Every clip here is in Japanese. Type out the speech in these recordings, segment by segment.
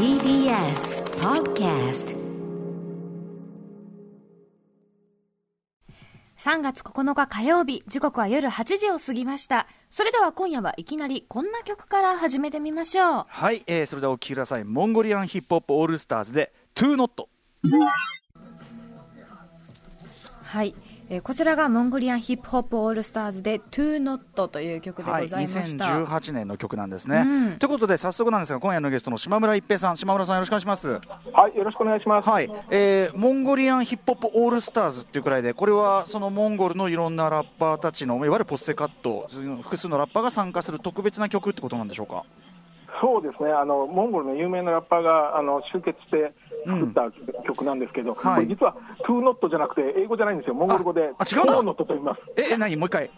TBS Podcast 3月9日火曜日、時刻は夜8時を過ぎました。それでは今夜はいきなりこんな曲から始めてみましょう。はい、えー、それではお聴きくださいモンゴリアンヒップホップオールスターズで「 Toonotはい。えーこちらがモンゴリアンヒップホップオールスターズで Toonot という曲ではい、ございました。2018年の曲なんですね、うんということで早速なんですが今夜のゲストの島村一平さん島村さんよろしくお願いしますはい、よろしくお願いします。はい、えー、モンゴリアンヒップホップオールスターズっていうくらいでこれはそのモンゴルのいろんなラッパーたちのいわゆるポッセカット複数のラッパーが参加する特別な曲ってことなんでしょうか？そうですね、あのモンゴルの有名なラッパーがあの集結して作った曲なんですけど、はい。これ実はトゥーノットじゃなくて、英語じゃないんですよ、モンゴル語でああ違うトーノットと言います。ええ何？もう一回。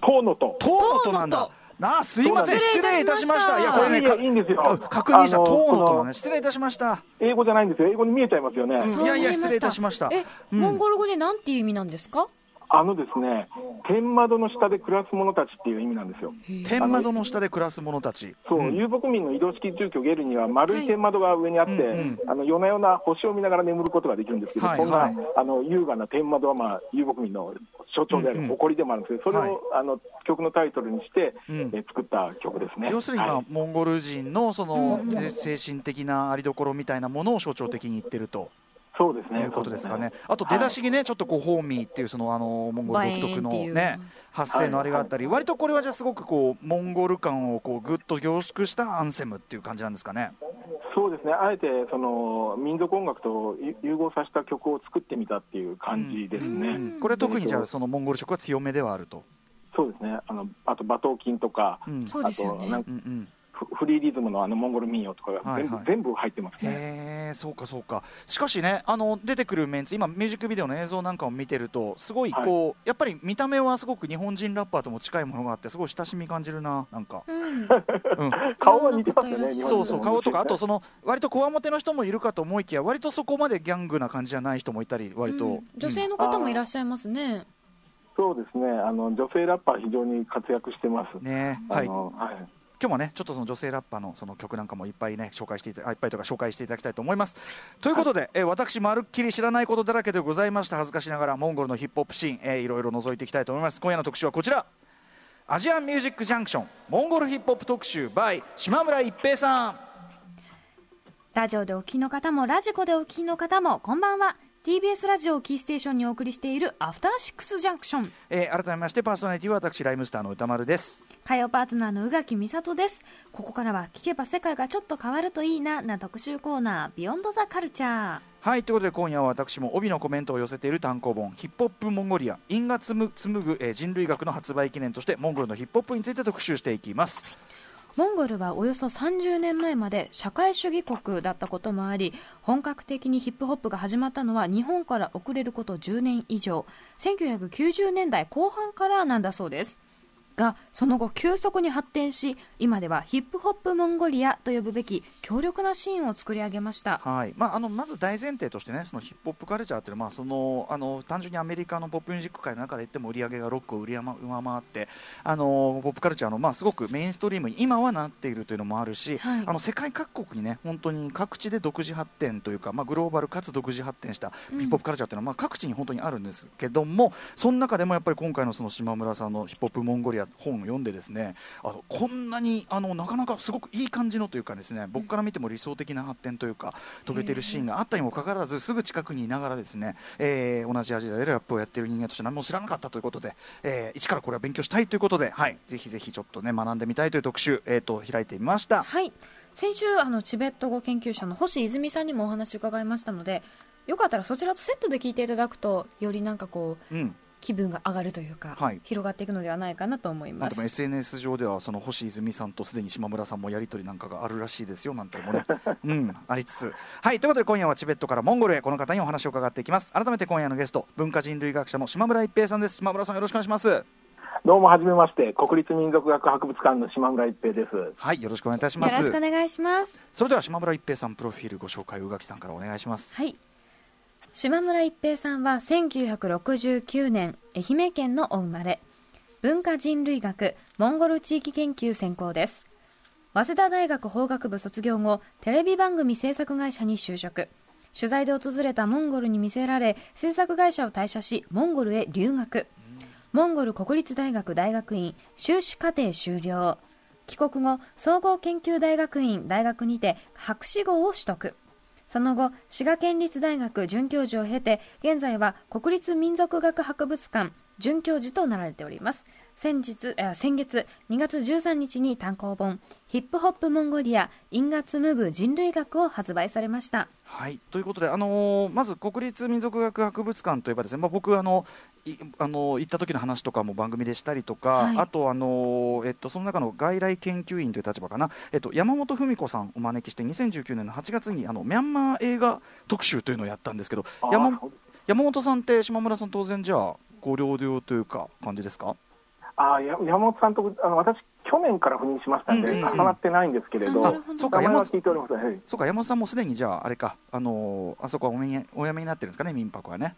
トーノット。トーノットなんだ。なあすいません。失失礼いたしました。たいやこれねかいやいいんですよ。あ確認した。トーノットこのなのね。失礼いたしました。英語じゃないんですよ、英語に見えちゃいますよね。うんいやいや失礼いたしました。え、うん。モンゴル語でなんていう意味なんですか？あのですね、天窓の下で暮らす者たちっていう意味なんですよ。天窓の下で暮らす者たち。そう、ん。遊牧民の移動式住居ゲルには丸い天窓が上にあって、はいうんうん。あの夜な夜な星を見ながら眠ることができるんですけど、はい。そんな、はい。あの優雅な天窓は、まあ、遊牧民の象徴であうんうん。る誇りでもあるんですけど、それを、はい。あの曲のタイトルにして、うん。え作った曲ですね。要するに、まあはい。モンゴル人のその、精神的なありどころみたいなものを象徴的に言ってるとそうですね。いうことですかね。そうあと出だしにね、ちょっとこうホーミーっていうそのあのモンゴル独特のね発声のあれがあったり、割とこれはじゃあすごくこうモンゴル感をこうぐっと凝縮したアンセムっていう感じなんですかね。そうですね、あえてその民族音楽と融合させた曲を作ってみたっていう感じですね。うん。これ特にじゃあそのモンゴル色は強めではあると。そうですね。あのあと馬頭琴とか、うん。あとなんうんうんフフリーリズムのあのモンゴル民謡とかが全部,、はいはい。全部入ってますね。へえそうかそうか。しかしねあの出てくるメンツ今ミュージックビデオの映像なんかを見てるとすごいこう、やっぱり見た目はすごく日本人ラッパーとも近いものがあってすごい親しみ感じるななんか、うん。うん、顔は似てますよね、そうそう顔とかあとそのの割とこわもての人もいるかと思いきや割とそこまでギャングな感じじゃない人もいたり割と、うん。女性の方もいらっしゃいますね。そうですね。あの女性ラッパー非常に活躍してます。うんね。はい。あのはい今日もねちょっとその女性ラッパーのその曲なんかもいっぱいね紹介していたあいっぱいとか紹介していただきたいと思います。ということで、えー私まるっきり知らないことだらけでございました。恥ずかしながらモンゴルのヒップホップシーン、えーいろいろ覗いていきたいと思います。今夜の特集はこちら。アジアンミュージックジャンクションモンゴルヒップホップ特集 by 島村一平さん。ラジオでお聞きの方もラジコでお聞きの方もこんばんは。TBS ラジオをキーステーションにお送りしているアフターシックスジャンクション。えー改めましてパーソナリティは私ライムスターの歌丸です火曜パートナーの宇垣美里です。ここからは聞けば世界がちょっと変わるといいなな特集コーナー、ビヨンドザカルチャー。はいということで今夜は私も帯のコメントを寄せている単行本「ヒップホップモンゴリア因果紡ぐ、えー人類学」の発売記念としてモンゴルのヒップホップについて特集していきますモンゴルはおよそ30年前まで社会主義国だったこともあり本格的にヒップホップが始まったのは日本から遅れること10年以上。1990年代後半からなんだそうです。がその後急速に発展し今ではヒップホップモンゴリアと呼ぶべき強力なシーンを作り上げました。はい。まあ、あのまず大前提としてねそのヒップホップカルチャーっていうのは、まあ、そのあの単純にアメリカのポップミュージック界の中で言っても売り上げがロックを売り上回ってあのポップカルチャーの、まあ、すごくメインストリームに今はなっているというのもあるし、はい。あの世界各国にね本当に各地で独自発展というか、まあ、グローバルかつ独自発展したヒップホップカルチャーっていうのは、まあ、各地に本当にあるんですけどもその中でもやっぱり今回のその島村さんのヒップホップモンゴリア本を読んでですねあのこんなにあのなかなかすごくいい感じのというかですね僕から見ても理想的な発展というか遂げているシーンがあったにもかかわらずすぐ近くにいながらですね、えー同じアジアでラップをやっている人間として何も知らなかったということで、えー一からこれは勉強したいということで、はい、ぜひぜひちょっとね学んでみたいという特集、えー、と開いてみました。はい。先週あのチベット語研究者の星泉さんにもお話を伺いましたのでよかったらそちらとセットで聞いていただくとよりなんかこううん気分が上がるというか、はい。広がっていくのではないかなと思いまあ、ますでも SNS 上ではその星泉さんとすでに島村さんもやり取りなんかがあるらしいですよなんてもね、うん、ありつつ。はいということで今夜はチベットからモンゴルへこの方にお話を伺っていきます。改めて今夜のゲスト文化人類学者の島村一平さんです。島村さんよろしくお願いします。どうもはじめまして、国立民族学博物館の島村一平です。はいよろしくお願いいたしよろますしくお願いします。それでは島村一平さんプロフィールご紹介宇垣さんからお願いします。はい島村一平さんは1969年愛媛県のお生まれ。文化人類学モンゴル地域研究専攻です。早稲田大学法学部卒業後テレビ番組制作会社に就職。取材で訪れたモンゴルに見せられ制作会社を退社しモンゴルへ留学。モンゴル国立大学大学院修士課程修了。帰国後総合研究大学院大学にて博士号を取得。その後滋賀県立大学准教授を経て現在は国立民族学博物館准教授となられております先日え先月2月13日に単行本「ヒップホップモンゴリア因果紡ぐ人類学」を発売されました。はい、ということで、あのーまず国立民族学博物館といえばですね、まあ、僕あのあの行った時の話とかも番組でしたりとか、はい。あと、あのーえっと、その中の外来研究員という立場かな、えっと、山本文子さんをお招きして2019年の8月にあのミャンマー映画特集というのをやったんですけど山山本さんって島村さん当然じゃあご両領というか感じですか？あーや山本さんとあの私、去年から赴任しましたんで、うんうんうん。重なってないんですけれど、あなるほど。そうか山本名前は聞いております、はい。そうか山本さんもすでにじゃああれか、あのーあそこはおお辞めになってるんですかね民泊はね。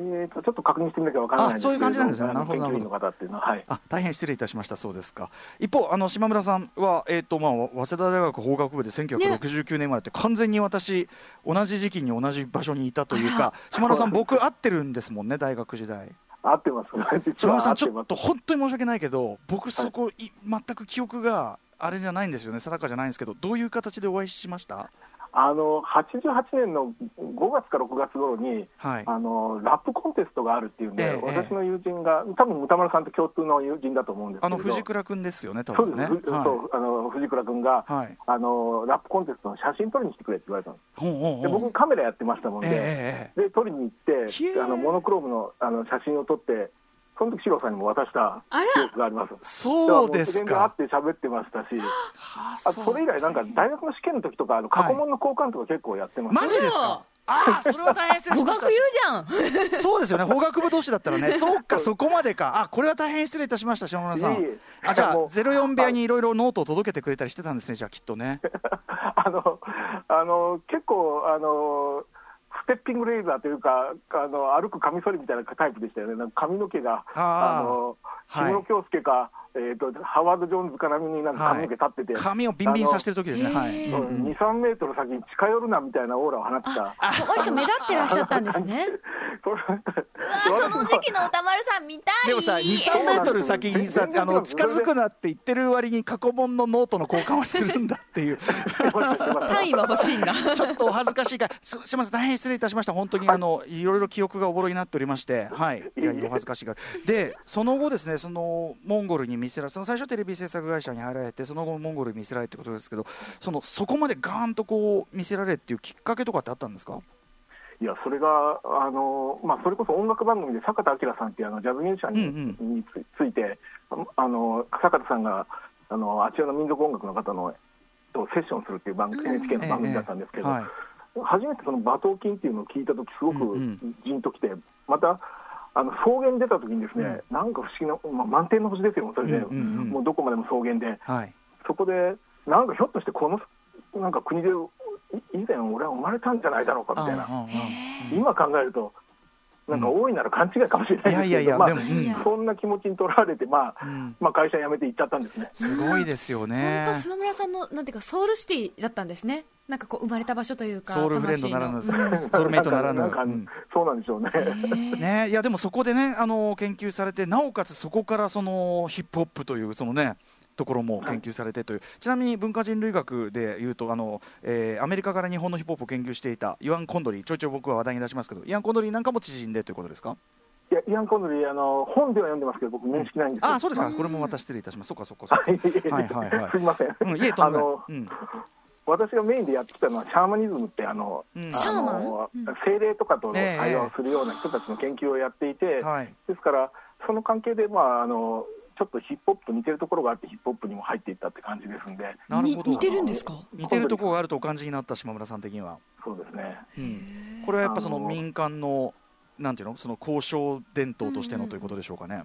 えーと、ちょっと確認してみなきゃわからないんですけれどあそういう感じなんですね。なるほど研究員の方っていうのは、はい、あ大変失礼いたしました、そうですか。一方、あの島村さんは、えーとまあ、早稲田大学法学部で1969年生まれて、完全に私、同じ時期に同じ場所にいたというか、島村さん、僕、会ってるんですもんね、大学時代。合ってます、実島村さん、ちょっと本当に申し訳ないけど、僕、そこ、い全く記憶があれじゃないんですよね、定かじゃないんですけど、どういう形でお会いしました？あの88年の5月か6月頃に、はい。あのラップコンテストがあるっていうんで、ええ私の友人が、多分歌丸さんと共通の友人だと思うんですけど、あの藤倉君ですよね、多そうです、分ね。ふそうあの藤倉君が、はい。あのラップコンテストの写真撮りに来てくれって言われたんです。で僕、カメラやってましたもんで、ええで撮りに行ってあの、モノクロームのあの写真を撮って、その時シロさんにも渡した記憶があります。そうですだからもうか。自然で会って喋ってましたし、はあそれ以来、なんか大学の試験の時とか、あの過去問の交換とか結構やってます、マジですか？ああ、それは大変失礼しました語学。言うじゃん そうですよね、法学部同士だったらね、そうか、そこまでか、あこれは大変失礼いたしました、島村さん。あじゃあ、もう04部屋にいろいろノートを届けてくれたりしてたんですね、じゃあ、きっとね。あのあの結構あの、ステッピングレーザーというか、あの歩くカミソリみたいなタイプでしたよね、なんか髪の毛が、あのはい。氷室京介か、えーと、ハワード・ジョーンズか並みになんか髪の毛立ってて、髪をビンビンさせてる時ですね、はい。あのうんうん。2、3メートル先に近寄るなみたいなオーラを放ってた。割と目立ってらっしゃったんですね。それうわその時期の宇多丸さん見たい。でもさ、2、3メートル先にさ、あの近づくなって言ってる割に過去問のノートの交換はするんだっていう、単位は欲しいんだ。ちょっとお恥ずかしいから、すすみません、大変失礼いたしました、本当にあのいろいろ記憶がおぼろになっておりまして、はい、いやいやお恥ずかしいから。で、その後ですね、そのモンゴルに魅せられ、その最初テレビ制作会社に入られて、その後モンゴルに魅せられってことですけど、そのそこまでガーンとこう見せられっていうきっかけとかってあったんですか？いや、それが、あのまあ、それこそ音楽番組で坂田明さんっていうあのジャズミュージシャンに,、うん。につついて、あの坂田さんがあのあちらの民族音楽の方のとセッションするっていう番組、NHK の番組だったんですけど、はい、初めてその馬頭琴っていうのを聞いたとき、すごくうんうん。じんときて、またあの草原に出たときにですね、なんか不思議な、まあ、満天の星ですよ、それで、うんうんうん。もうどこまでも草原で、はい、そこで、なんかひょっとしてこのなんか国でい以前、俺は生まれたんじゃないだろうかみたいな。うんうんうん。今考えると、なんか大いなる勘違いかもしれないですけど、いやいやいやまあでもうんそんな気持ちにとらわれて、まあうんまあ、会社辞めて行っちゃったんですね。すごいですよね本。当島村さんのなんていうかソウルシティだったんですねなんかこう生まれた場所というかソウルフレンドならぬ、ソウルメイトならぬ。なんかうんそうなんでしょうね。ね、いやでもそこでねあの研究されてなおかつそこからそのヒップホップというそのねところも研究されてという、ちなみに文化人類学でいうとあの、えーアメリカから日本のヒップホップを研究していたイワン・コンドリーちょいちょい僕は話題に出しますけどイワン・コンドリーなんかも知人でということですか？いやイアン・コンドリーあの、本では読んでますけど、僕、面識ないんですよ。あそうですか。これもまた失礼いたします。そうかそうかそうか。はい。はいはいはい。すみません。うん、いえとんでも私がメインでやってきたのは、シャーマニズムって、あの、うん。あシャーマン？のうん。精霊とかと対話をするような人たちの研究をやっていて、はい。ですから、その関係で、まああの、ちょっとヒップホップと似てるところがあって、ヒップホップにも入っていったって感じですんで、なるほど。に似てるんですか？似てるところがあるとお感じになった島村さん的には、そうですね。うん、これはやっぱその民間のなんていうの？その交渉伝統としてのということでしょうかね。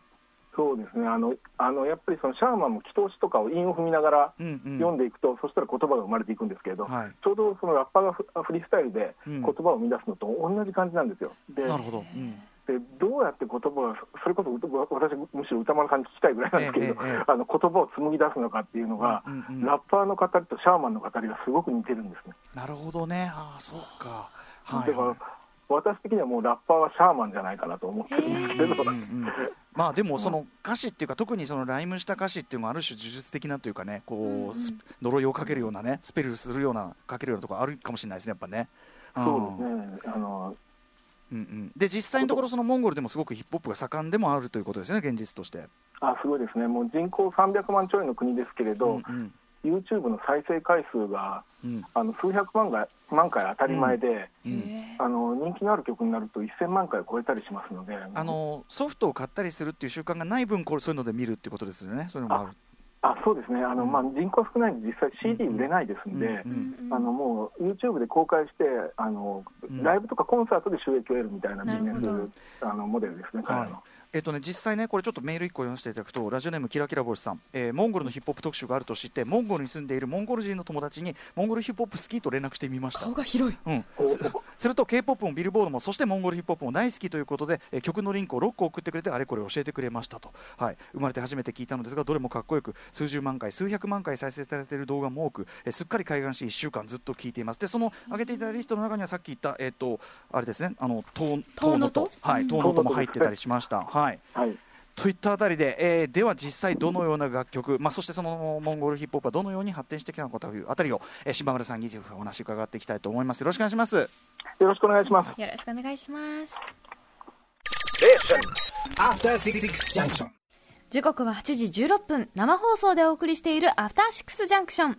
そうですね。あのあのやっぱりそのシャーマンも祈祷詩とかを韻を踏みながらうんうん。読んでいくと、そしたら言葉が生まれていくんですけれど、はい。ちょうどそのラッパーがフフリースタイルでうん。言葉を生み出すのと同じ感じなんですよ。でなるほど、うんでどうやって言葉を、それこそ私、むしろ歌丸さんに聞きたいぐらいなんですけれど、えええ、あの言葉を紡ぎ出すのかっていうのが、うんうん、ラッパーの語りとシャーマンの語りがすごく似てるんですね。なるほどね、ああ、そうか。はい、だから私的にはもうラッパーはシャーマンじゃないかなと思ってるんですけど、うんうん、まあでもその歌詞っていうか特にそのライムした歌詞っていうのはある種呪術的なというかねこう、うんうん、呪いをかけるようなねスペルするようなかけるようなところあるかもしれないですねやっぱね。そうですね。あのうんうん、で実際のところ、そのモンゴルでもすごくヒップホップが盛んでもあるということですね、現実として。あすごいですね、もう人口300万ちょいの国ですけれど、うんうん、YouTube の再生回数が、うん、あの数百万が万回当たり前で、うん、あの人気のある曲になると1000万回を超えたりしますので。あのソフトを買ったりするっていう習慣がない分これそういうので見るってことですよね。そういうのもあるあそうですね。あの、うん、まあ、人口少ないんで実際 CD 売れないですんで、あのもう YouTube で公開してあの、ライブとかコンサートで収益を得るみたいなビジネスあのモデルですね、彼の。えっとね、実際ね、これちょっとメール1個読ませていただくと、ラジオネームキラキラボスさん、えー、モンゴルのヒップホップ特集があると知って、モンゴルに住んでいるモンゴル人の友達に、モンゴルヒップホップ好きと連絡してみました。顔が広い。うん。すると、K-POP もビルボードも、そしてモンゴルヒップホップも大好きということで、えー、曲のリンクを6個送ってくれて、あれこれ教えてくれましたと。はい。生まれて初めて聞いたのですが、どれもかっこよく、数十万回、数百万回再生されている動画も多く、えー、すっかり開眼し、1週間ずっと聞いています。で、その上げていたリストの中には、さっき言った、えっ、ー、と、あれですね、あの、トーノと、はい、トーノとも入ってたりしました。はい。はい。といったあたりで、えー、では実際どのような楽曲、まあ、そしてそのモンゴルヒップホップはどのように発展してきたのかというあたりを、えー、島村さんにお話伺っていきたいと思います。よろしくお願いします。よろしくお願いします。よろしくお願いします。時刻は8時16分。生放送でお送りしているアフターシックスジャンクション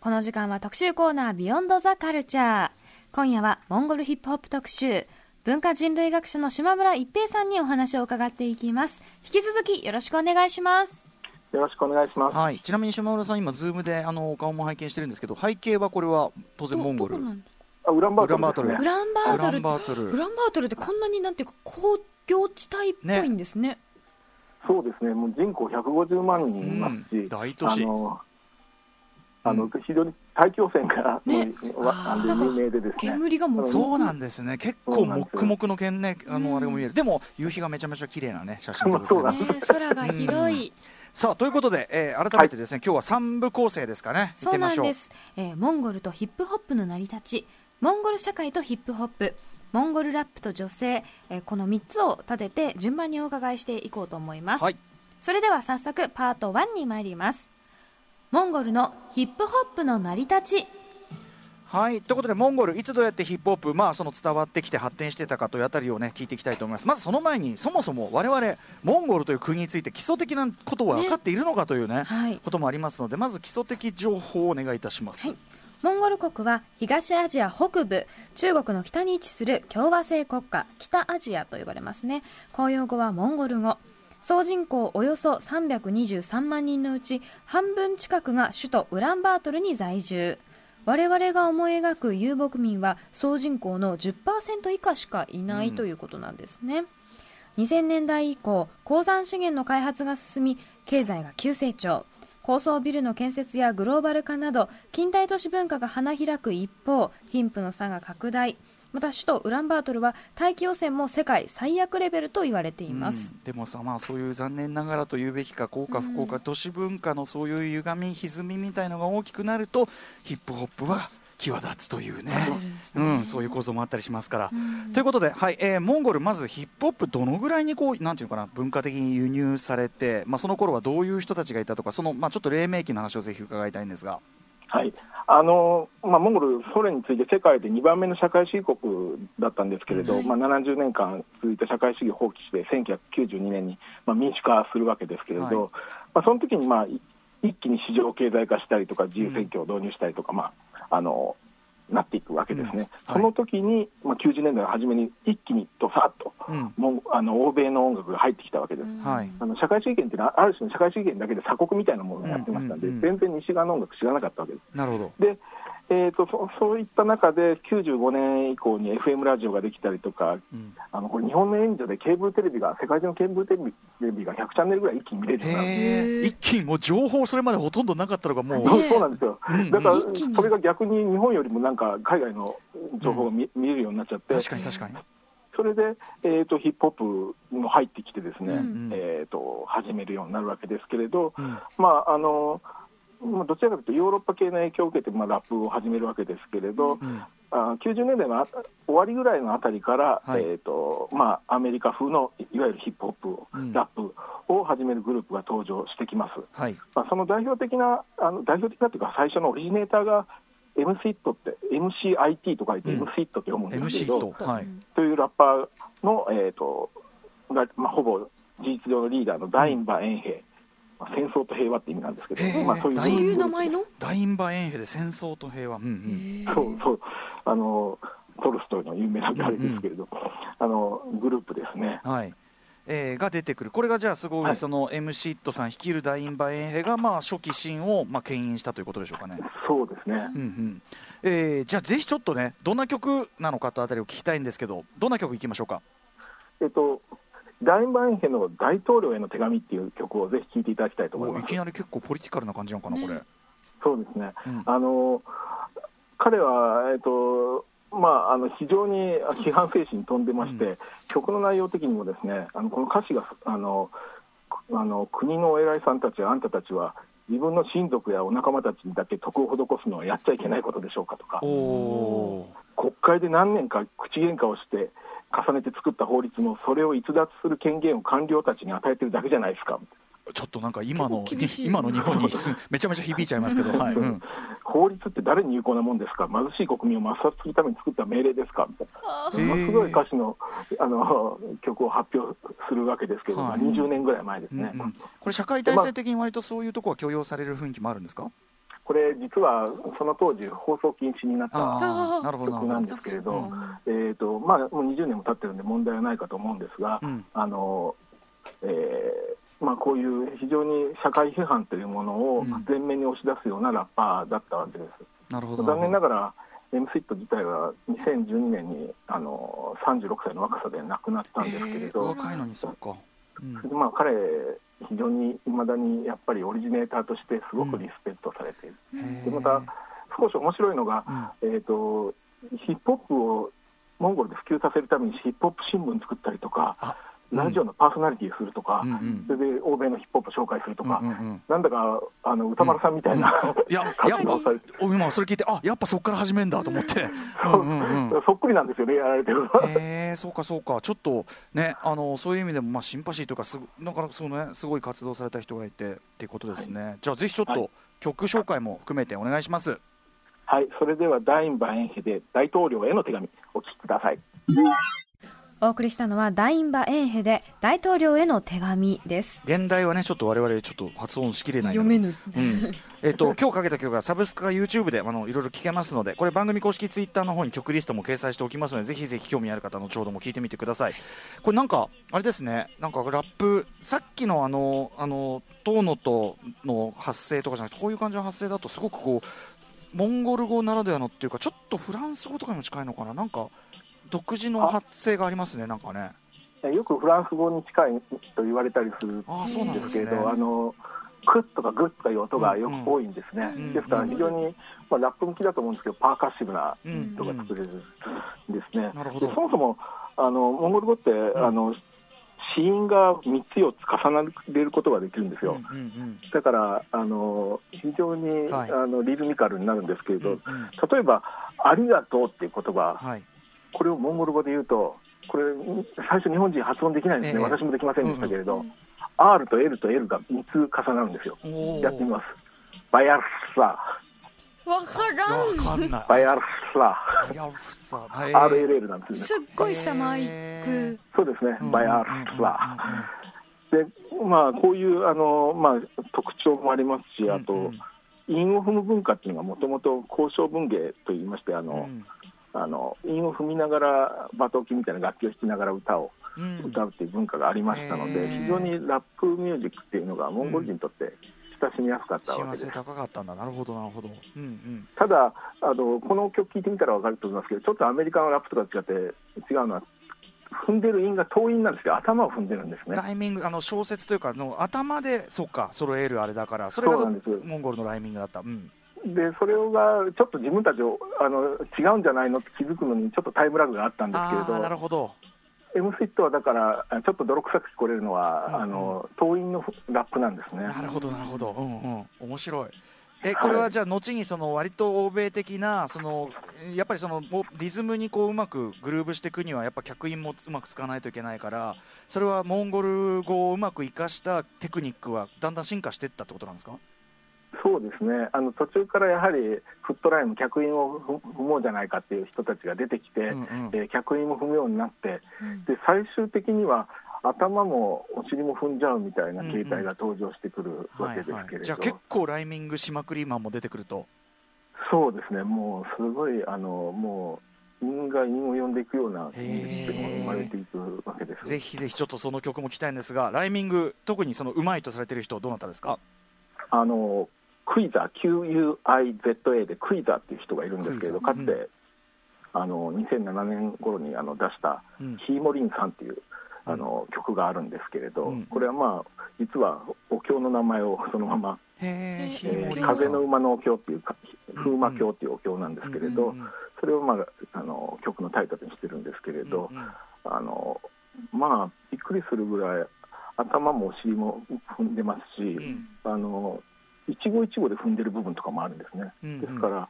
この時間は特集コーナー Beyond the Culture 今夜はモンゴルヒップホップ特集文化人類学者の島村一平さんにお話を伺っていきます。引き続きよろしくお願いします。よろしくお願いします、はい、ちなみに島村さん今ズームであのお顔も拝見してるんですけど背景はこれは当然モンゴル。ウランバートル、ウランバートル。ウランバートルウランバートル。ってこんなになんていうか工業地帯っぽいんですね、ね、そうですね。もう人口150万人いますし、うん、大都市。あのあの、非常に大気汚染が、ね、あの有名でですね。煙がもうそうなんですね。結構もくもくの剣ねあのあれも見える。でも夕日がめちゃめちゃ綺麗なね写真です。ね空が広い、さあということで、えー、改めてですね、はい、今日は三部構成ですかね。そうなんです、えー、モンゴルとヒップホップの成り立ち。モンゴル社会とヒップホップ。モンゴルラップと女性、えー、この3つを立てて順番にお伺いしていこうと思います、はい、それでは早速パート1に参りますモンゴルのヒップホップの成り立ち。はいということでモンゴルいつどうやってヒップホップ、まあ、その伝わってきて発展してたかというあたりを、ね、聞いていきたいと思います。まずその前にそもそも我々モンゴルという国について基礎的なことは分かっているのかというね、ねはい、こともありますのでまず基礎的情報をお願いいたします、はい、モンゴル国は東アジア北部中国の北に位置する共和制国家北アジアと呼ばれますね。公用語はモンゴル語総人口およそ323万人のうち半分近くが首都ウランバートルに在住。我々が思い描く遊牧民は総人口の10%以下しかいないということなんですね、うん、2000年代以降鉱山資源の開発が進み経済が急成長。高層ビルの建設やグローバル化など近代都市文化が花開く一方貧富の差が拡大また首都ウランバートルは大気汚染も世界最悪レベルと言われています、うん、でもさ、まあ、そういう残念ながらと言うべきか幸か不幸か、都市文化のそういう歪み歪みみたいのが大きくなるとヒップホップは際立つというね、ね、うん、そういう構造もあったりしますから。ということで、はいえー、モンゴル、まずヒップホップ、どのぐらいにこうなんていうかな文化的に輸入されて、まあ、その頃はどういう人たちがいたとか、そのまあ、ちょっと黎明期の話をぜひ伺いたいんですが。はい。あのまあ、モンゴル、ソ連について世界で2番目の社会主義国だったんですけれど、はい、まあ、70年間続いた社会主義を放棄して1992年に、まあ、民主化するわけですけれど、はい、まあ、その時にまあ一気に市場経済化したりとか自由選挙を導入したりとか、うん、まあ、あのなっていくわけですね、うん。はい、その時に、まあ、90年代の初めに一気にとさっと、うん、もうあの欧米の音楽が入ってきたわけです、うん、あの社会主義権っていうのはある種の社会主義権だけで鎖国みたいなものをやってましたんで、全然西側の音楽知らなかったわけです。なるほど。でえーと、そそういった中で95年以降に FM ラジオができたりとか、うん、あのこれ日本の援助でケーブルテレビが世界中のケーブルテレビが100チャンネルぐらい一気に見れるよ一気にもう情報それまでほとんどなかったのがもうそう。なんですよ、うん、だからそれが逆に日本よりもなんか海外の情報が見,、見れるようになっちゃって。確かに確かに。それで、えーと、ヒップホップも入ってきてですね、うん、えーと、始めるようになるわけですけれど、うん、まああのまあ、どちらかというとヨーロッパ系の影響を受けて、まあ、ラップを始めるわけですけれど、うん、あ90年代の終わりぐらいのあたりから、はい、えーとまあ、アメリカ風のいわゆるヒップホップ、うん、ラップを始めるグループが登場してきます、はい、まあ、その代表的なあの代表的なというか最初のオリジネーターが MCIT って、MCIT と書いて MCIT って読むんですけど、うんはい、というラッパーの、えーとがまあ、ほぼ事実上のリーダーのダインバ・エンヘ。イ、まあ、戦争と平和って意味なんですけど、まあ、そういうそういう名前の？ダインバ・エンヘで戦争と平和、うんうん、そうそう。あのトルストイの有名なあれですけれど、うんうん、あのグループですね。はい。えー、が出てくる、これがじゃあ、すごい、はい、その M シットさん率いるダインバエンヘが、まあ、初期シーンを、まあ、牽引したということでしょうかね。そうですね、うんうん。えー、じゃあ、ぜひちょっとね、どんな曲なのかとあたりを聞きたいんですけど、どんな曲いきましょうか？えっと、ダインヘの大統領への手紙っていう曲をぜひ聴いていただきたいと思います。いきなり結構ポリティカルな感じなのかな、これ。そうですね、うん、あの彼は、えっとまあ、あの非常に批判精神に富んでまして、うん、曲の内容的にもですねあのこの歌詞があのあの国のお偉いさんたちあんたたちは自分の親族やお仲間たちにだけ徳を施すのはやっちゃいけないことでしょうかとか。国会で何年か口喧嘩をして重ねて作った法律もそれを逸脱する権限を官僚たちに与えてるだけじゃないですか。ちょっとなんか今の 今の日本に めちゃめちゃ響いちゃいますけど、はいうん、法律って誰に有効なもんですか、貧しい国民を抹殺するために作った命令ですか？みたいな、ものすごい歌詞のあの曲を発表するわけですけど、はい、20年ぐらい前ですね、うんうん、これ、社会体制的に割とそういうところは許容される雰囲気もあるんですか？これ、実はその当時、放送禁止になった曲なんですけれど、えーとまあ、もう20年も経ってるんで問題はないかと思うんですが、うん、あのえーまあ、こういう非常に社会批判というものを前面に押し出すようなラッパーだったわけです。なるほど。残念ながら M スイット自体は2012年にあの36歳の若さで亡くなったんですけれど、若いのにそうか、うん、まあ、彼、非常にいまだにやっぱりオリジネーターとしてすごくリスペクトされている、うん、でまた少し面白いのが、うん、えーと、ヒップホップをモンゴルで普及させるためにヒップホップ新聞作ったりとか。ラジオのパーソナリティーするとか、うんうん、それで欧米のヒップホップ紹介するとか、うんうん、なんだかあの歌丸さんみたいな、うん、いややっぱ 今それ聞いてあやっぱそこから始めんだと思って。そっくりなんですよねやられてるえー、そうかそうか。ちょっとねあのそういう意味でもまあシンパシーというかすだからそのねすごい活動された人がいてっていうことですね、はい、じゃあぜひちょっと曲紹介も含めてお願いします。はいそれではダインバエンヘで大統領への手紙お聞きくださいお送りしたのはダインバ・エンヘで大統領への手紙です。現代はねちょっと我々ちょっと発音しきれない読めぬ、うん、えっと 今日かけた曲がサブスクか YouTube であのいろいろ聴けますのでこれ番組公式ツイッターの方に曲リストも掲載しておきますのでぜひぜひ興味ある方のちょうども聞いてみてください。これなんかあれですね。なんかラップさっきのあのあのトーノとの発声とかじゃなくてこういう感じの発声だとすごくこうモンゴル語ならではのっていうかちょっとフランス語とかにも近いのかな。なんか独自の発声がありますね、なんかね。よくフランス語に近いと言われたりするんですけれど、あ、ね、のクッとかグッという音がよく多いんですね、うん。うん、ですから非常に、まあ、ラップ向きだと思うんですけど、パーカッシブな音が作れるんですね。でそもそもあのモンゴル語って、うん、あの子音が3つ4つ重なることができるんですよ、うんうんうん、だからあの非常に、はい、あのリズミカルになるんですけれど、うんうん、例えば、ありがとうっていう言葉、はいこれをモンゴル語で言うと、これ、最初、日本人発音できないんですね、えー、私もできませんでしたけれど、うん、R と L と L が3つ重なるんですよ、やってみます。バヤルサ。わからん。バヤルサ。RLL なんですね。すっごい下マイク。そうですね、バヤルサ。で、まあ、こういうあの、まあ、特徴もありますし、あと、韻を踏む文化っていうのがもともと交渉文芸といいまして、あの、うんあの韻を踏みながら馬頭琴みたいな楽器を弾きながら歌を歌うっていう文化がありましたので、うん、非常にラップミュージックっていうのがモンゴル人にとって親しみやすかったわけです。高かった。んだなるほどなるほど、うんうん、ただあのこの曲聴いてみたら分かると思いますけどちょっとアメリカのラップとか違って違うのは踏んでる韻が遠韻なんですけど頭を踏んでるんですね。ライミングあの小説というかの頭でそうか揃えるあれだからそれがモンゴルのライミングだった、うん、でそれがちょっと自分たちをあの違うんじゃないの？って気づくのにちょっとタイムラグがあったんですけれど。なるほど。M スイットはだから、ちょっと泥臭く聞こえるのは、うんうん。あの党員のラップなんですね。なるほどなるほど。うんうん。面白い。えこれはじゃあ後にその割と欧米的なそのやっぱりそのもリズムにこううまくグルーブしていくにはやっぱ客員もうまく使わないといけないからそれはモンゴル語をうまく生かしたテクニックはだんだん進化していったってことなんですか？そうですね。あの途中からやはりフットラインも客員を踏踏もうじゃないかっていう人たちが出てきて、うんうん。えー客員も踏むようになってうん。で最終的には頭もお尻も踏んじゃうみたいな形態が登場してくるわけですけれど、じゃあ結構ライミングしまくりマンも出てくると。そうですね。もうすごいあのもう因が因を呼んでいくような生まれていくわけです。ぜひぜひちょっとその曲も聞きたいんですがライミング特にそのうまいとされてる人どなたですか？あのクイザー QUIZA でクイザーっていう人がいるんですけれどかつて、あの2007年頃にあの出したうん。ヒーモリンさんっていうあの曲があるんですけれど、うん。これはまあ実はお経の名前をそのまま、へえへー風の馬のお経っていう風魔経っていうお経なんですけれど、それを、まあ、あの曲のタイトルにしてるんですけれど、あのまあびっくりするぐらい頭もお尻も踏んでますし、ん。あの一期一会で踏んでる部分とかもあるんですね。うんうんですから、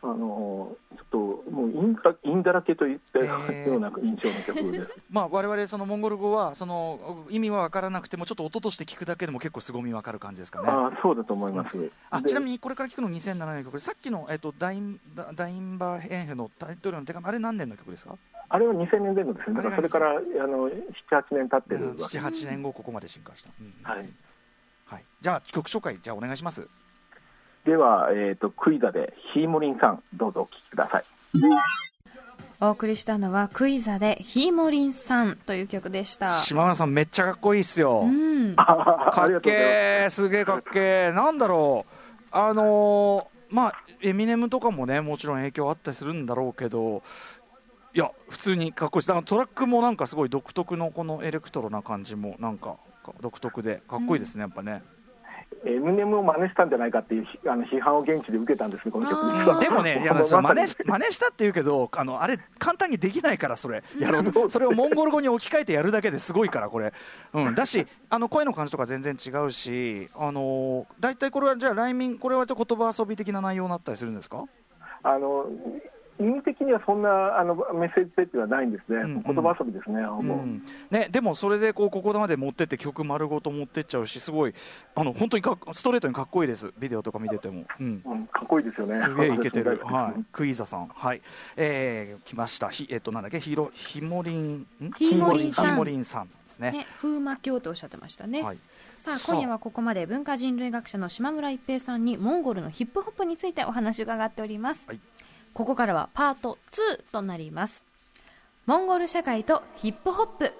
あのちょっともうインだインだらけといったような印象の曲です。まあ我々そのモンゴル語はその意味は分からなくてもちょっと音として聞くだけでも結構凄み分かる感じですかね。ああそうだと思います。であちなみにこれから聞くの2007年の曲でさっきの、えっとダインダダインバーヘンヘのタイトルの手紙あれ何年の曲ですか？あれは2000年前後ですね。だからそれからあの7、8年経ってるわけです。78年後ここまで進化した、うんはい。はい、じゃあ曲紹介じゃあお願いします。では、えっ、とクイザでヒーモリンさんどうぞお聴きください。お送りしたのはクイザでヒーモリンさんという曲でした。島村さんめっちゃかっこいいっすよ、うん。あかっけありがとうございーすげえかっけー。なんだろう。あのーまあエミネムとかもねもちろん影響あったりするんだろうけどいや普通にかっこいいです。だからトラックもなんかすごい独特のこのエレクトロな感じもなんか独特でかっこいいですね、やっぱね。エムネムを真似したんじゃないかっていうひあの批判を現地で受けたんですけど、この曲。でもね、いやそれ真似し真似したって言うけど、あのあれ、簡単にできないから、それ、やろうと、それをモンゴル語に置き換えてやるだけですごいから、これ、うん、だし、あの声の感じとか全然違うし、あの大体これは、じゃあ、ライミング、これは割と言葉遊び的な内容になったりするんですか？あの意味的にはそんなあのメッセージ設定はないんですね、うんうん。言葉遊びですね、ほぼ。うん。ね、でもそれでこうここまで持ってって曲丸ごと持ってっちゃうしすごいあの本当にかっストレートにかっこいいです。ビデオとか見てても、うん、うん、かっこいいですよね。すげえいけてる、はい、クイーザさん、はい。えー、来ました。ひえっとなんだっけ？ひろひもりん？ん？ヒーモリンさん。ひもりんさんですね。ね、風魔教とおっしゃってましたね、はい。さあ今夜はここまで文化人類学者の島村一平さんにモンゴルのヒップホップについてお話を伺っております、はいここからはパート2となります。モンゴル社会とヒップホップ。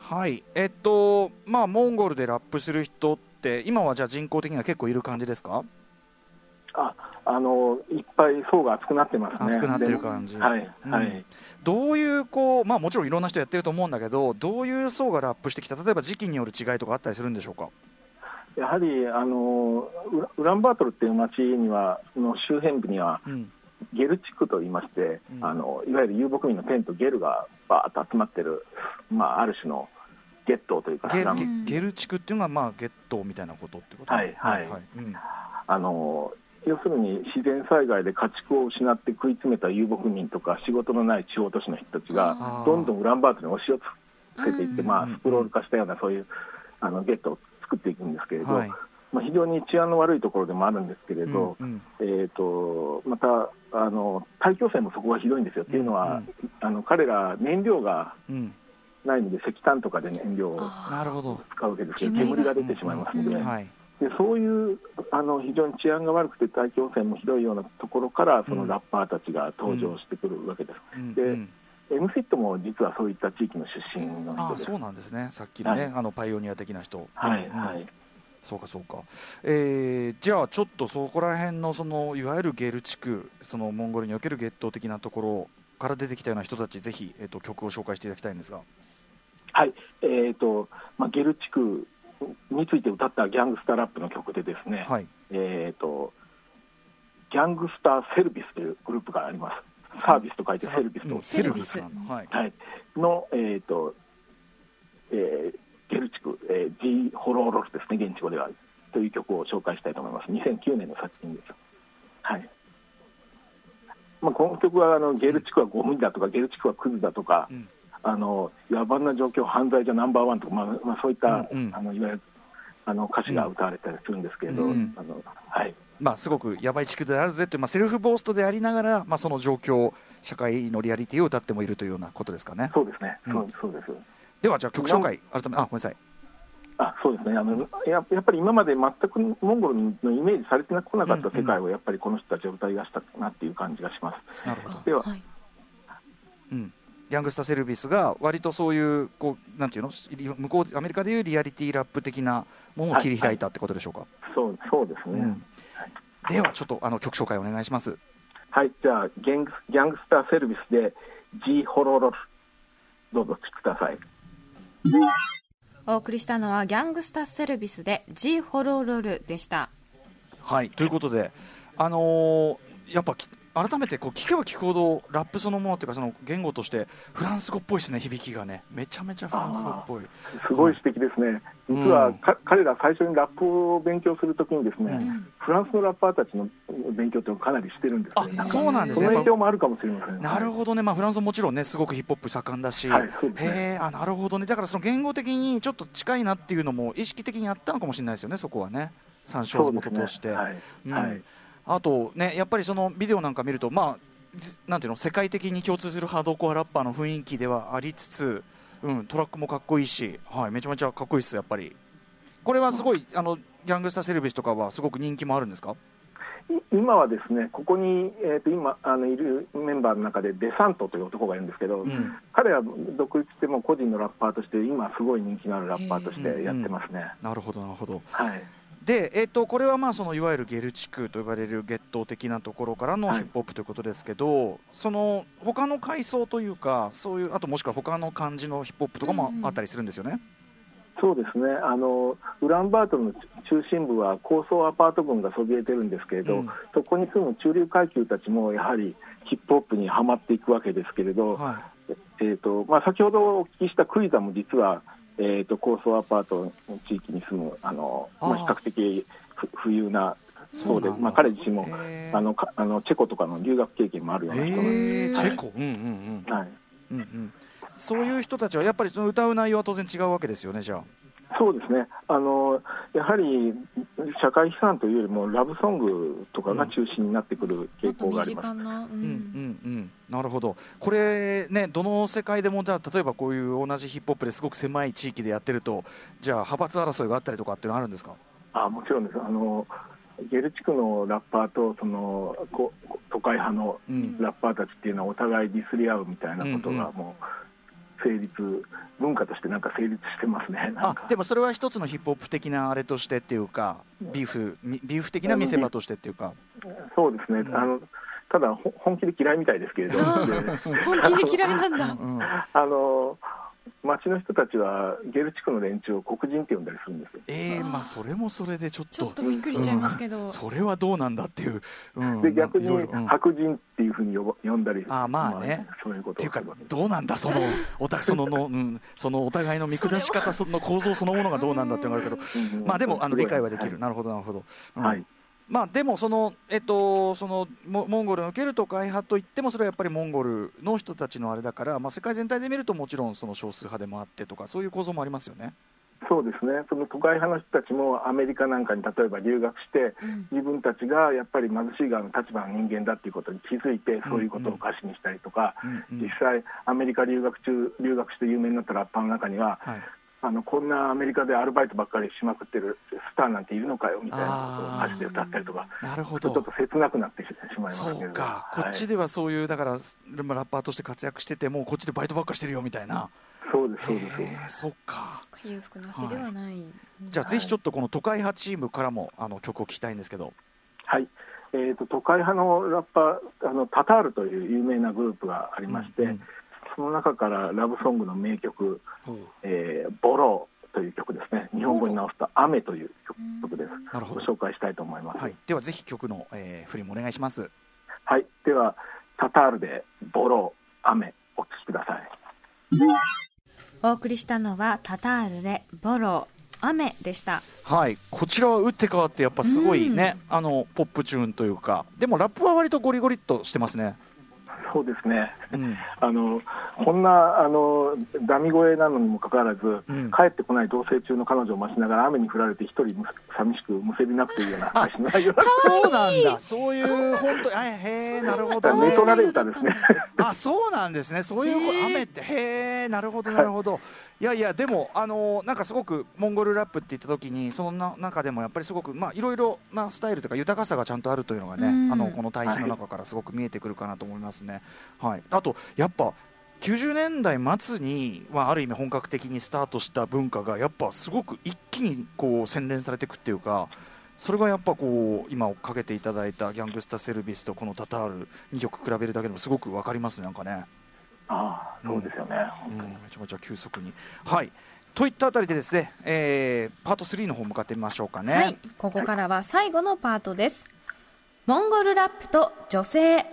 はい。えっとまあモンゴルでラップする人って今はじゃあ人口的には結構いる感じですか？ああのいっぱい層が厚くなってますね。熱くなってる感じ。ではい、うん。はい。どういうこうまあもちろんいろんな人やってると思うんだけどどういう層がラップしてきた？例えば時期による違いとかあったりするんでしょうか？やはりあのウラウランバートルっていう町にはの周辺部にはうんゲル地区といいまして、うん。あのいわゆる遊牧民のテントゲルがバーッと集まってる、まあ、ある種のゲットーというかゲル地区っていうのがまあゲットみたいなことってこと？はいはい。うん。あの要するに自然災害で家畜を失って食い詰めた遊牧民とか仕事のない地方都市の人たちがどんどんウランバートルに押し寄せていって、うん。まあ、スクロール化したようなそういうあのゲットを作っていくんですけれど、はい。まあ、非常に治安の悪いところでもあるんですけれど、うんうん。えー、とまたあの大気汚染もそこがひどいんですよ。っていうのは、あの彼ら燃料がうん。ないので石炭とかで燃料を使うわけですけど煙が出てしまいますので,、でそういうあの非常に治安が悪くて大気汚染もひどいようなところからそうん。のラッパーたちが登場してくるわけです。でうん。うん。エムシットも実はそういった地域の出身の人です。ああそうなんですね。さっきのね、はい。あのパイオニア的な人。はいうん。はいそうかそうか、えーじゃあちょっとそこら辺のそのいわゆるゲル地区そのモンゴルにおけるゲットー的なところから出てきたような人たちぜひ、えっと曲を紹介していただきたいんですが。はい。えーとまあ、ゲル地区について歌ったギャングスターラップの曲でですね、はい。えー、とギャングスター・セルビスというグループがあります。サービスと書いてセルビスと、セルビスセルビスはい。はい、の、えーとえーゲル地区、えー、G ホローロルですね、現地語では、という曲を紹介したいと思います。2009年の作品です。はいまあ、この曲はあのゲル地区はゴミだとか、ゲル地区はクズだとか、うんあの野蛮な状況、犯罪じゃナンバーワンとか、まあまあ、そういった、うんうんあのいわゆるあの歌詞が歌われたりするんですけれど、うんあのはい、まあ、すごくやばい地区であるぜという、まあ、セルフボーストでありながら、まあ、その状況、社会のリアリティを歌ってもいるというようなことですかね。そうですね、うんそうそうです。では、じゃあ曲紹介、改め、あ、ごめんなさい。あそうですね。あのや、やっぱり今まで全くモンゴルのイメージされてこなかった世界を、やっぱりこの人たちは歌い出したなっていう感じがします。なるほど。でははい。うん、ヤングスター・セルビスが割とそういうこうなんていうの？リ向こうアメリカでいうリアリティラップ的なものを切り開いたってことでしょうか、そうそうですね、うん。ではちょっとあの曲紹介お願いします。はい、じゃあギャングス、ギャングスターセルビスで G ホロロル、どうぞお聴きください。お送りしたのはギャングスタセルビスで G ホロロルでした。はいということであのーやっぱ改めてこう聞けば聞くほどラップそのものというかその言語としてフランス語っぽいですね響きがね。めちゃめちゃフランス語っぽい。すごい素敵ですね。うん。実は、か彼ら最初にラップを勉強するときにですね、うん。フランスのラッパーたちの勉強っていうのをかなりしてるんですね。あそうなんですそのね影響もあるかもしれません。なるほどね、まあ、フランスももちろんね、すごくヒップホップ盛んだし、はいね。へえ、あなるほどね、だからその言語的にちょっと近いなっていうのも意識的にあったのかもしれないですよね、そこはね、参照元として。はい。うん。はいあとね、やっぱりそのビデオなんか見ると、まあ、じなんていうの、世界的に共通するハードコアラッパーの雰囲気ではありつつ、うん、トラックもかっこいいし、はい、めちゃめちゃかっこいいです、やっぱり。これはすごい、あのギャングスターセルビスとかはすごく人気もあるんですか？い今はですね、ここに、えー、と今あのいるメンバーの中でデサントという男がいるんですけど、うん彼は独立しても個人のラッパーとして、今すごい人気のあるラッパーとしてやってますね。なるほど、なるほど。はいで、えっとこれはまあそのいわゆるゲル地区と呼ばれる月頭的なところからのはい。ヒップホップということですけど、その他の階層というかそういうあともしくは他の感じのヒップホップとかもあったりするんですよね？そうですね。あのウランバートルの中心部は高層アパート群がそびえてるんですけれど、うん。そこに住む中流階級たちもやはりヒップホップにはまっていくわけですけれど、はえーとまあ、先ほどお聞きしたクイザも実は、えー、と高層アパートの地域に住むあのまあ、比較的ふ富裕なそうでまあ、彼自身もあのかあのチェコとかの留学経験もあるような人なんでえー、チはい。ェコ、うんうんうん。はい、うんうん、そういう人たちはやっぱりその歌う内容は当然違うわけですよね、じゃあ。そうですね。あのやはり社会批判というよりもラブソングとかが中心になってくるも傾向があります。近な、ううんうんうん、なるほど、これね、どの世界でも、じゃあ、例えばこういう同じヒップホップですごく狭い地域でやってると、じゃあ、派閥争いがあったりとかっていうのはあるんですか？あもちろんです。あのゲル地区のラッパーとそのこ都会派のうん。ラッパーたちっていうのはお互いディスり合うみたいなことうんうんがもう成立、文化としてなんか成立してますね、でもそれは一つのヒップホップ的なあれとしてっていうか、ビーフ、みビーフ的な見せ場としてっていうか、そうですね、うん。あのただほ本気で嫌いみたいですけれど、あで本気で嫌いなんだ。うん、あの町の人たちはゲル地区の連中を黒人って呼んだりするんですよ。えー、まあ、それもそれでちょっちょと、っとびっくりしちゃいますけど、それはどうなんだっていう、うん、で逆にいろいろうん。白人っていうふうに呼んだり、あまあね。そういうこっていうかどうなんだその おたそのの、うん、そのお互いの見下し方その構造そのものがどうなんだっていうのがあるけどうんまあでもあの理解はできる、はい。なるほどなるほど、うん。はいまあでもそのえっとそのモモンゴルのケルト会派といってもそれはやっぱりモンゴルの人たちのあれだからまあ世界全体で見るともちろんその少数派でもあってとかそういう構造もありますよね。そうですね、その都会派の人たちもアメリカなんかに例えば留学して、うん。自分たちがやっぱり貧しい側の立場の人間だっていうことに気づいて、そういうことを歌詞にしたりとか、うんうん。実際、アメリカ留学中、留学して有名になったラッパーの中には、はいあのこんなアメリカでアルバイトばっかりしまくってるスターなんているのかよみたいなことを歌詞で歌ったりとか、なるほちょっどと切なくなってしまいますけれど。そうか、こっちで、ではそういうだからラッパーとして活躍しててもこっちでバイトばっかしてるよみたいな。はいそうです、そうです、そうへでーそっか。裕福なわけではない、じゃあぜひちょっとこの都会派チームからもあの曲を聴きたいんですけど。はい。えー、と都会派のラッパーあの、タタールという有名なグループがありまして、うんうんその中からラブソングの名曲、えーボローという曲ですね、日本語に直すと雨という曲です。なるほど。ご紹介したいと思います。はい、ではぜひ曲の、えー、振りもお願いします。はい、では、タタールでボロ雨お聞きください。お送りしたのはタタールでボロ雨でした。はい。こちらは打って変わってやっぱすごいね、あのポップチューンというか。でもラップは割とゴリゴリっとしてますねそうですね、うん。あのこんなあのダミ声なのにもかかわらず、ん。帰ってこない同棲中の彼女を待ちながら雨に降られて一人む寂しくむせび泣くというような歌詞の内容だそうなんだ。そういう本当あへえなるほど、ね、ネトラレ歌ですね。あそうなんですね、そういう雨って、へえ、なるほど、なるほど、いやいや、でも、あのなんかすごくモンゴルラップって言った時に、そのな中でもやっぱりすごく、まあ、いろいろなスタイルとか、豊かさがちゃんとあるというのがね、うんあのこの対比の中からすごく見えてくるかなと思いますね。はい、あと、やっぱ90年代末に、まあ、ある意味本格的にスタートした文化がやっぱすごく一気にこう洗練されていくっていうかそれがやっぱこう今かけていただいた「ギャングスタ・セルビス」とこの「タタール」2曲比べるだけでもすごく分かりますねなんかね。ああそうですよね、うん、めちゃめちゃ急速に。はい。といったあたりでですね、えーパート3の方向かってみましょうかね。はい。ここからは最後のパートです。モンゴルラップと女性。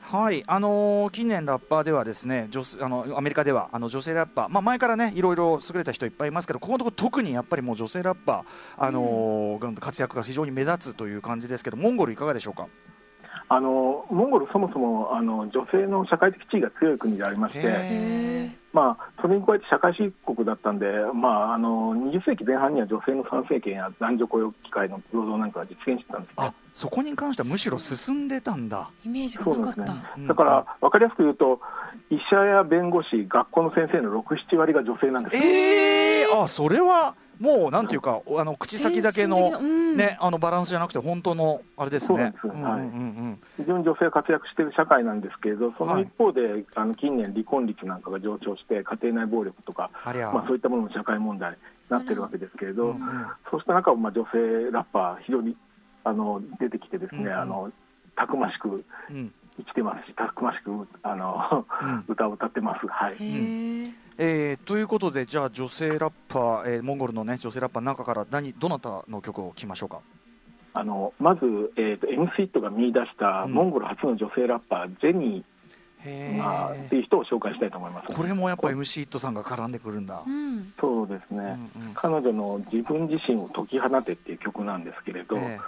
はい、あのー近年ラッパーではですね、女性あのアメリカではあの女性ラッパー、まあ前からねいろいろ優れた人いっぱいいますけど、ここのところ特にやっぱりもう女性ラッパーあのー活躍が非常に目立つという感じですけど、モンゴルいかがでしょうか？あのモンゴル、そもそもあの女性の社会的地位が強い国でありまして、へまあ、それに加えて社会主義国だったんで、まあ、あの20世紀前半には女性の参政権や男女雇用機会の平等なんかが実現してたんですね。あ。そこに関してはむしろ進んでたんだ。イメージがそうなんですね。なかった、うん。だから分かりやすく言うと、医者や弁護士、学校の先生の6、7割が女性なんです。よえー、あそれはもうなんていうかあの口先だけのねあのバランスじゃなくて本当のあれですね。非常に女性が活躍している社会なんですけれど、その一方で、あの近年、離婚率なんかが上昇して、家庭内暴力とか、あまあ、そういったものも社会問題になってるわけですけれど、うんうん。そうした中、まあ、女性ラッパー、非常にあの出てきて、ですね、うんうん。あのたくましくうん。生きてますし、たくましくあの、うん。歌を歌ってます。はい。へええーということで、じゃあ女性ラッパー、えーモンゴルの、ね、女性ラッパーの中から何どなたの曲を聴きましょうか？あのまず、えーと、MC ットが見出したうん。モンゴル初の女性ラッパー、ジェニへー、まあ、ってーいう人を紹介したいと思います。これもやっぱ MC イットさんが絡んでくるんだ。うん。そうですね、うんうん。彼女の「自分自身を解き放て」っていう曲なんですけれど、え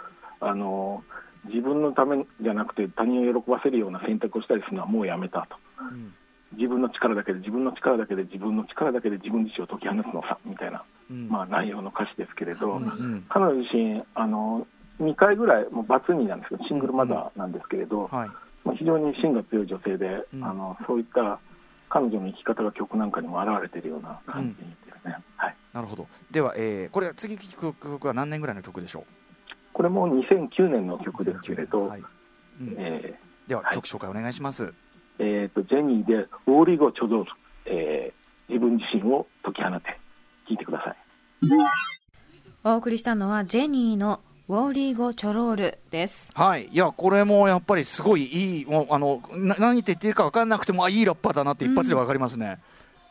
あの自分のためじゃなくて他人を喜ばせるような選択をしたりするのはもうやめたと。ーうん自分の力だけで自分の力だけで自分の力だけで自分自身を解き放つのさみたいな、うん。まあ、内容の歌詞ですけれど、うんうん彼女自身あの2回ぐらいもうバツ2なんですけどシングルマザーなんですけれど、はい。まあ、非常に芯が強い女性で、うん。あのそういった彼女の生き方が曲なんかにも表れているような感じですね、はい、なるほど。では、えーこれ次聴く曲は何年ぐらいの曲でしょこれも2009年のう。曲ですけれど、はい。うん。えでは、はい。曲紹介お願いします。ーえーとジェニーで「ウォーリーゴ・チョドール」えー自分自身を解き放て。聞いてください。お送りしたのはジェニーのウォーリーゴ・チョロールです。はい、いや、これもやっぱりすごいいい、もうあのな何言って言ってるか分からなくても、あいいラッパーだなって一発で分かりますね。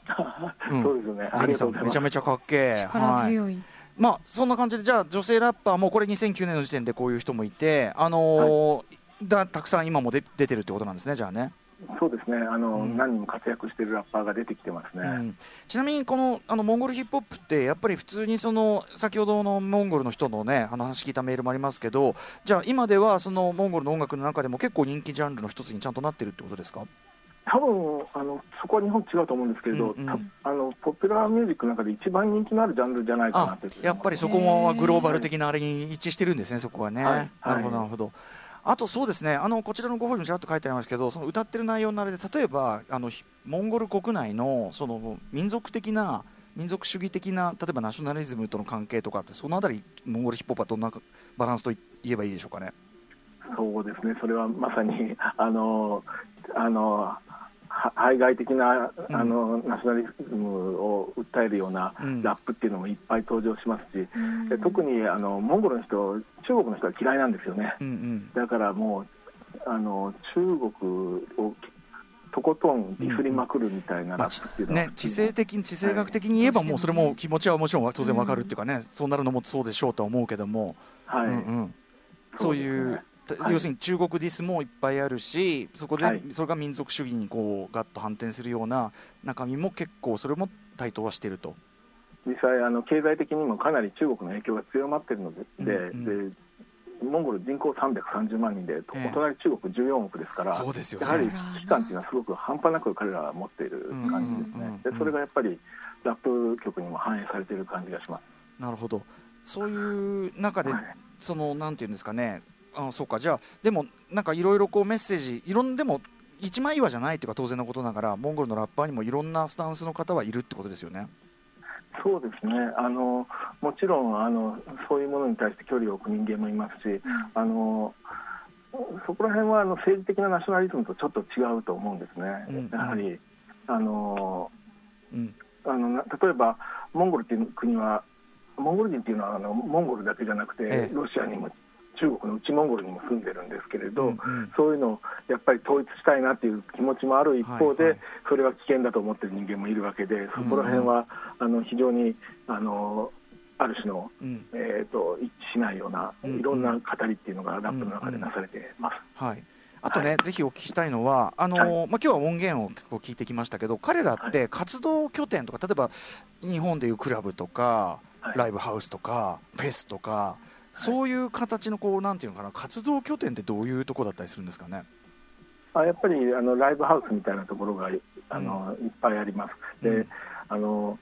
うん。そうですよね。あジェニーさん、めちゃめちゃかっけえ。力はい。強い、まあ、そんな感じで、じゃあ、女性ラッパーもこれ2009年の時点でこういう人もいて、あのーだたくさん今も出出てるってことなんですね、じゃあね。そうですね。あの、うん。何人も活躍しているラッパーが出てきてますね、うん。ちなみにこのあのモンゴルヒップホップってやっぱり普通にその先ほどのモンゴルの人のねあの話聞いたメールもありますけどじゃあ今ではそのモンゴルの音楽の中でも結構人気ジャンルの一つにちゃんとなってるってことですか？多分あのそこは日本違うと思うんですけれど、うんうん。たあのポピュラーミュージックの中で一番人気のあるジャンルじゃないかなあという。ふうにやっぱりそこもグローバル的なあれに一致してるんですね、そこはね。はい。なるほど、はいなるほど。あとそうですね、あのこちらのご本にもちらっと書いてありますけど、その歌ってる内容のあれで、例えばあのモンゴル国内のその民族的な、民族主義的な、例えばナショナリズムとの関係とかって、そのあたり、モンゴルヒップホップはどんなバランスと言えばいいでしょうかね？そうですね、それはまさにあのあの排外的なうん。あの、ナショナリズムを訴えるようなうん。ラップっていうのもいっぱい登場しますし、うん。で特にあのモンゴルの人、中国の人は嫌いなんですよね、うんうん。だからもうあの中国をとことんディスりまくるみたいなまあラップっていうのは、ね、地政的地政学的に言えば、もうそれも気持ちはもちろん当然わかるっていうかね、そうなるのもそうでしょうとは思うけども、はい、うんうん、そういうはい、要するに中国ディスもいっぱいあるしそこで、はい、それが民族主義にこうガッと反転するような中身も結構それも台頭はしていると。実際あの経済的にもかなり中国の影響が強まっているのでうんうん、でモンゴル人口330万人で、お隣中国14億ですから、そうですよやはり危機感というのはすごく半端なく彼らは持っている感じですね、でそれがやっぱりラップ曲にも反映されている感じがします。なるほど、そういう中で、はい、そのなんていうんですかね、あそうか、じゃあ、でもなんかいろいろこうメッセージ、いろんでも一枚岩じゃないというか当然のことながら、モンゴルのラッパーにもいろんなスタンスの方はいるってことですよね。そうですね。あのもちろんあのそういうものに対して距離を置く人間もいますし、あのそこら辺はあの政治的なナショナリズムとちょっと違うと思うんですね、うん、やはりあの、うん、あの例えばモンゴルという国はモンゴル人っていうのはあのモンゴルだけじゃなくて、ええ、ロシアにも中国の内モンゴルにも住んでるんですけれど、うんうん、そういうのをやっぱり統一したいなっていう気持ちもある一方で、はいはい、それは危険だと思ってる人間もいるわけで、そこら辺は、うんうん、あの非常にあのある種の、うん、えーと、一致しないような、いろんな語りっていうのがラップの中でなされてます。うんうん、はい。あとね、はい、ぜひお聞きしたいのは、あのーはい、まあ今日は音源を結構聞いてきましたけど、彼らって活動拠点とか、例えば日本でいうクラブとか、はい、ライブハウスとか、フェスとか、そういう形のこうなんていうのかな活動拠点ってどういうところだったりするんですかね？あやっぱりあのライブハウスみたいなところがあの、うん、いっぱいあります。で、うん、あの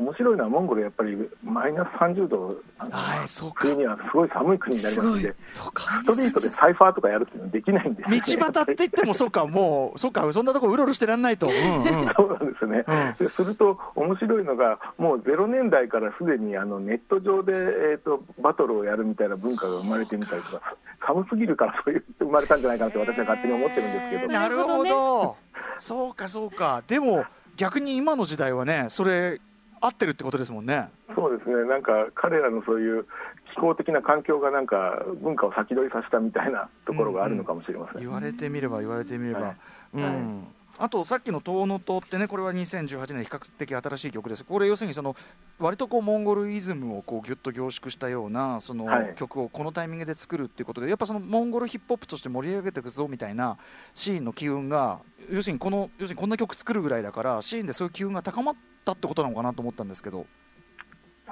面白いのはモンゴルやっぱりマイナス30度はい、そう冬にはすごい寒い国になりますのでストリートでサイファーとかやるっていうのはできないんで。す、ね、道端って言ってもそうかもうそうかそんなところうろうろしてらんないと、うんうん、そうなんですね、うん、すると面白いのがもう0年代からすでにあのネット上で、えーと、バトルをやるみたいな文化が生まれてみたりとか寒すぎるからそういう生まれたんじゃないかなって私は勝手に思ってるんですけど、なるほど、そうかそうか。でも逆に今の時代はねそれ合ってるってことですもんね。そうですね、なんか彼らのそういう気候的な環境がなんか文化を先取りさせたみたいなところがあるのかもしれません、うん。うん、言われてみれば言われてみれば、はい、うん、はいあとさっきの「遠野と」ってねこれは2018年比較的新しい曲です。これ要するにその割とこうモンゴルイズムをこうギュッと凝縮したようなその曲をこのタイミングで作るっていうことでやっぱそのモンゴルヒップホップとして盛り上げていくぞみたいなシーンの機運が要するにこの要するにこんな曲作るぐらいだからシーンでそういう機運が高まったってことなのかなと思ったんですけど。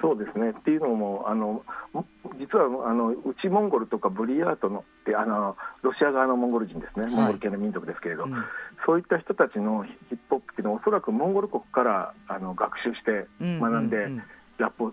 そうですね。っていうのもあの実はあの内モンゴルとかブリヤートのってあのロシア側のモンゴル人ですね、モンゴル系の民族ですけれど、うん、そういった人たちのヒップホップっていうのはおそらくモンゴル国からあの学習して学んで、ラップを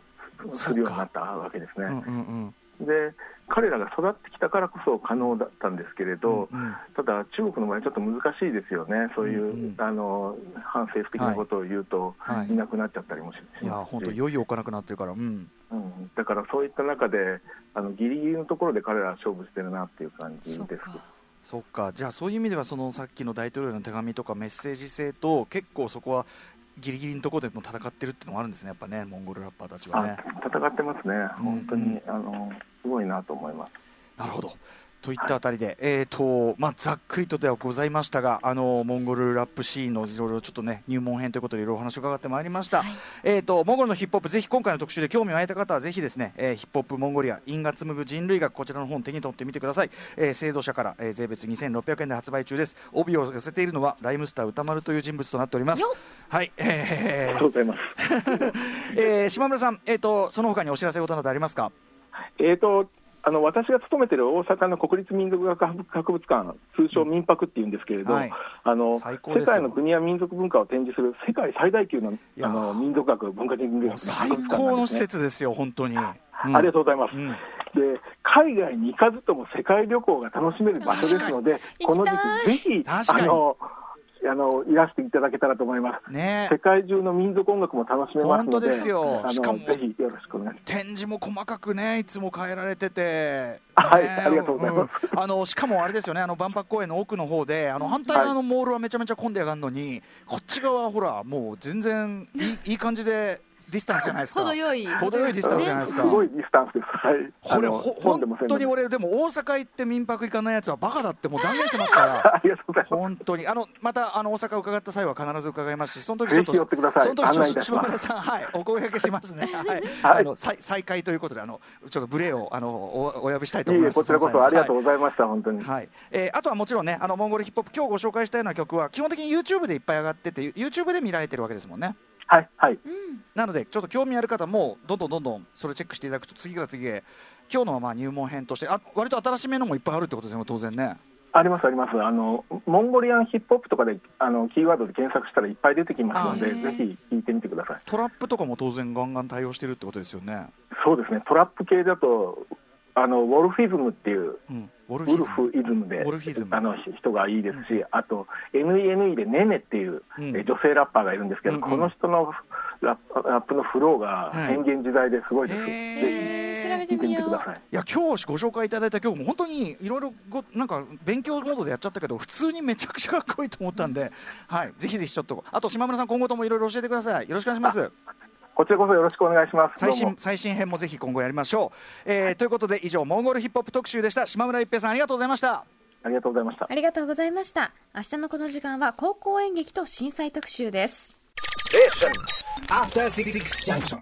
するようになったわけですね。うんうんうんで彼らが育ってきたからこそ可能だったんですけれど、うんうん、ただ、中国の場合、ちょっと難しいですよね、そういう、うんうん、あの反政府的なことを言うと、はい、いなくなっちゃったりもしますいや本当、いよいよ置かなくなってるから、うん、うん、だからそういった中で、あのギリギリのところで彼らは勝負してるなっていう感じです。そっか。じゃあそういう意味ではそのさっきの大統領の手紙とかメッセージ性と結構そこはギリギリのところでも戦ってるっていうのもあるんですね、やっぱね、モンゴルラッパーたちはね。戦ってますね、本当に、うん、あのすごいなと思います。なるほどといったあたりで、はい、えーとまあ、ざっくりとではございましたがあのモンゴルラップシーンのいろいろちょっとね入門編ということでいろいろお話を伺ってまいりました、はい、えーと、モンゴルのヒップホップぜひ今回の特集で興味を湧いた方はぜひですね、えー、ヒップホップモンゴリア因果紡ぐ人類学こちらの本手に取ってみてください、えー、制度者から、えー、税別2600円で発売中です。帯を寄せているのはライムスター歌丸という人物となっております。はい、えー、ありがとうございます、えー、島村さん、えーと、その他にお知らせことなどありますか？えーとあの私が勤めている大阪の国立民族学博物館、通称民泊っていうんですけれど、はい、あの世界の国や民族文化を展示する世界最大級のあの民族学文化人類学、最高の施設ですよ、本当に、うん、ありがとうございます。うん、で海外に行かずとも世界旅行が楽しめる場所ですので、この時期、ぜひあのあのいらしていただけたらと思います。ね、世界中の民族音楽も楽しめますので、ですよ。しかもぜひよろしくお願いします。展示も細かくね、いつも変えられてて、はい、ありがとうございます。うん、あのしかもあれですよね、あの万博公園の奥の方で、あの反対側のモールはめちゃめちゃ混んでやがるのに、はい、こっち側はほらもう全然いいいい感じで。ディスタンスじゃないですか。程よい。程よいディスタンスじゃないですか。すごいディスタンスです。はい。これ本当に俺でも大阪行って民泊行かないやつはバカだってもう断言してますから。ありがとうございます。本当に。あのまたあの大阪伺った際は必ず伺いますしその時ちょっとってください。その時案内いたし島村さんはいお声掛けしますね。はい、はい。あの再再開ということであのちょっと無礼をあのおお呼びしたいと思います。いいえ、こちらこそありがとうはいございました、本当に。はい。えーあとはもちろんね、あのモンゴルヒップホップ、今日ご紹介したような曲は、基本的に YouTube でいっぱい上がってて、YouTube で見られてるわけですもんね。はい、はい。うんなので、ちょっと興味ある方も、どんどんどんどんそれチェックしていただくと、次から次へ、今日のまあ入門編として、あ割と新しめのもいっぱいあるってことですよね、当然ね。あります、あります。あの、モンゴリアンヒップホップとかで、あの、キーワードで検索したらいっぱい出てきますので、ぜひ聞いてみてください。トラップとかも当然、ガンガン対応してるってことですよね。そうですね、トラップ系だと、あの、ウォルフィズムっていう、うん、ウォルウフイズムでウォルフィズム。あの人がいいですし、あと NENE でネネっていう、うん。え女性ラッパーがいるんですけど、うんうん。この人のラップラップのフローがはい。変幻自在ですごいです、ぜ調べひ聞いてみてください。いや今日ご紹介いただいた曲も本当にいろいろごなんか勉強モードでやっちゃったけど普通にめちゃくちゃかっこいいと思ったんで、はい、ぜひぜひちょっとあと島村さん今後ともいろいろ教えてください。よろしくお願いしますこちらこそよろしくお願いします。最新最新編もぜひ今後やりましょう、えーということで以上モンゴルヒップホップ特集でした。島村一平さんありがとうございました。ありがとうございました。ありがとうございました。明日のこの時間は高校演劇と震災特集です。After Six Junction.